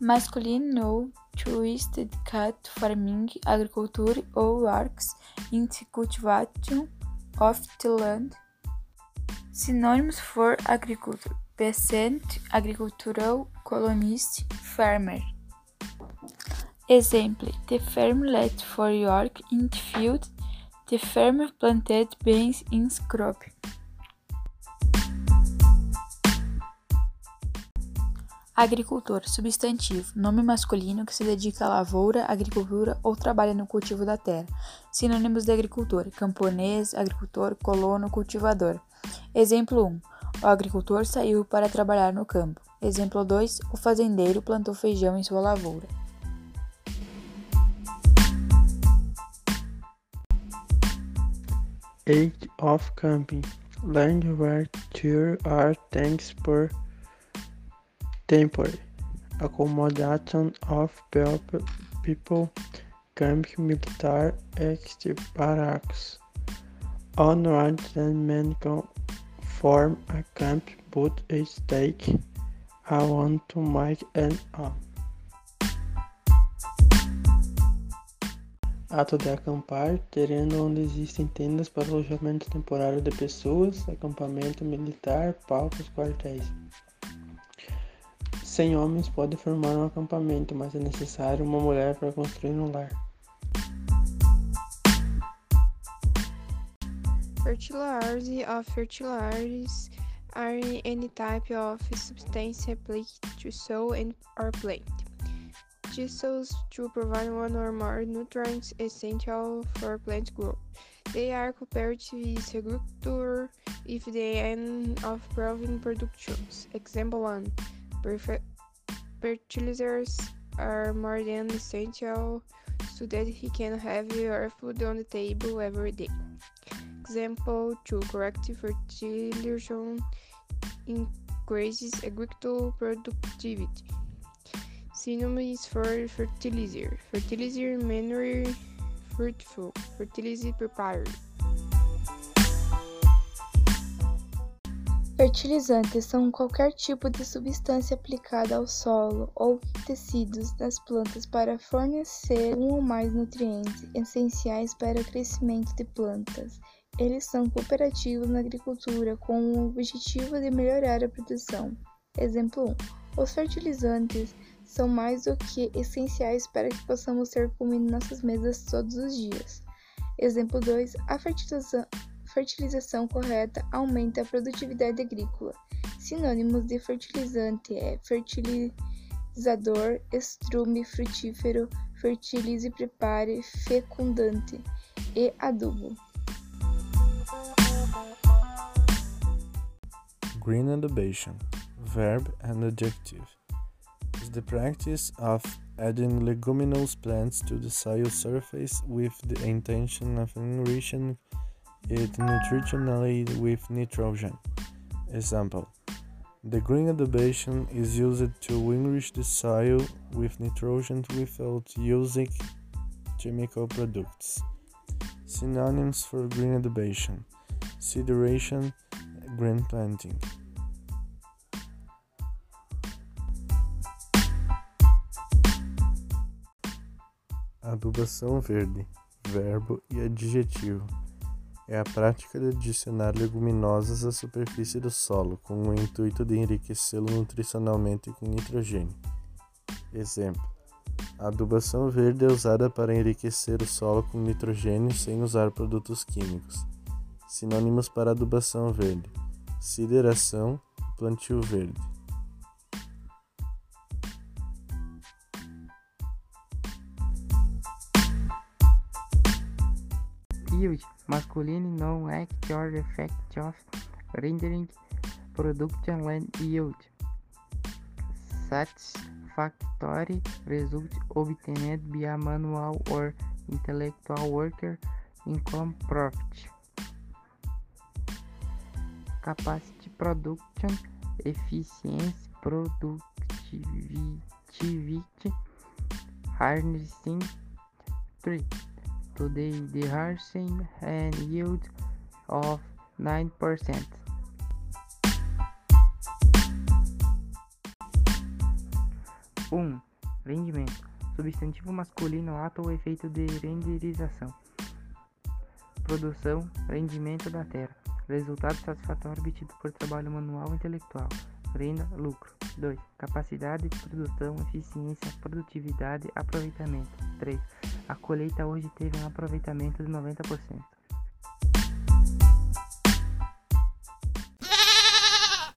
masculino dedicated to farming, agriculture or works in the cultivation of the land. Synonyms for agriculture: peasant, agricultural, colonist, farmer. Example: The farmer let for work in the field. The farmer planted beans in crop. Agricultor, substantivo, nome masculino que se dedica à lavoura, agricultura ou trabalha no cultivo da terra. Sinônimos de agricultor: camponês, agricultor, colono, cultivador. Exemplo 1: O agricultor saiu para trabalhar no campo. Exemplo 2: O fazendeiro plantou feijão em sua lavoura. Age of camping. Land where two are thanks for temporary accommodation of people, camping, military barracks. On right men can form a camp but a stake. I want to make an arm. Ato de acampar, terreno onde existem tendas para alojamento temporário de pessoas, acampamento militar, palcos, quartéis. Cem homens podem formar um acampamento, mas é necessário uma mulher para construir um lar. Fertility of fertilizers are any type of substance applied to soil and or plant. Thistles to provide one or more nutrients essential for plant growth. They are compared to agriculture if the end of proving productions. Example 1 fertilizers are more than essential so that he can have your food on the table every day. Example 2 correct fertilization increases agricultural productivity. Synonyms for fertilizer: fertilizer, manure, fruitful, fertilizer prepared. Fertilizantes são qualquer tipo de substância aplicada ao solo ou tecidos das plantas para fornecer um ou mais nutrientes essenciais para o crescimento de plantas. Eles são cooperativos na agricultura com o objetivo de melhorar a produção. Exemplo 1. Os fertilizantes são mais do que essenciais para que possamos ter comida em nossas mesas todos os dias. Exemplo 2. A fertilização fertilização correta aumenta a produtividade agrícola. Sinônimos de fertilizante é fertilizador, estrume, frutífero, fertilize, prepare, fecundante e adubo. Green adubation, verb and adjective, is the practice of adding leguminous plants to the soil surface with the intention of enriching it nutritionally with nitrogen. Example The green adubation is used to enrich the soil with nitrogen without using chemical products. Synonyms for green adubation Sideration, green planting. Adubação verde, verbo e adjetivo é a prática de adicionar leguminosas à superfície do solo, com o intuito de enriquecê-lo nutricionalmente com nitrogênio. Exemplo: a adubação verde é usada para enriquecer o solo com nitrogênio sem usar produtos químicos. Sinônimos para adubação verde: sideração, plantio verde. Yield masculine non-act or effect of rendering production land yield. Satisfactory result obtained via manual or intellectual worker income profit. Capacity production efficiency productivity harnessing 3 today the harvesting and yield of 9%. Um, Rendimento. Substantivo masculino, ato ou efeito de renderização. Produção, rendimento da terra. Resultado satisfatório obtido por trabalho manual intelectual. Renda, lucro. 2. Capacidade de produção, eficiência, produtividade, aproveitamento. 3. A colheita hoje teve um aproveitamento de 90%.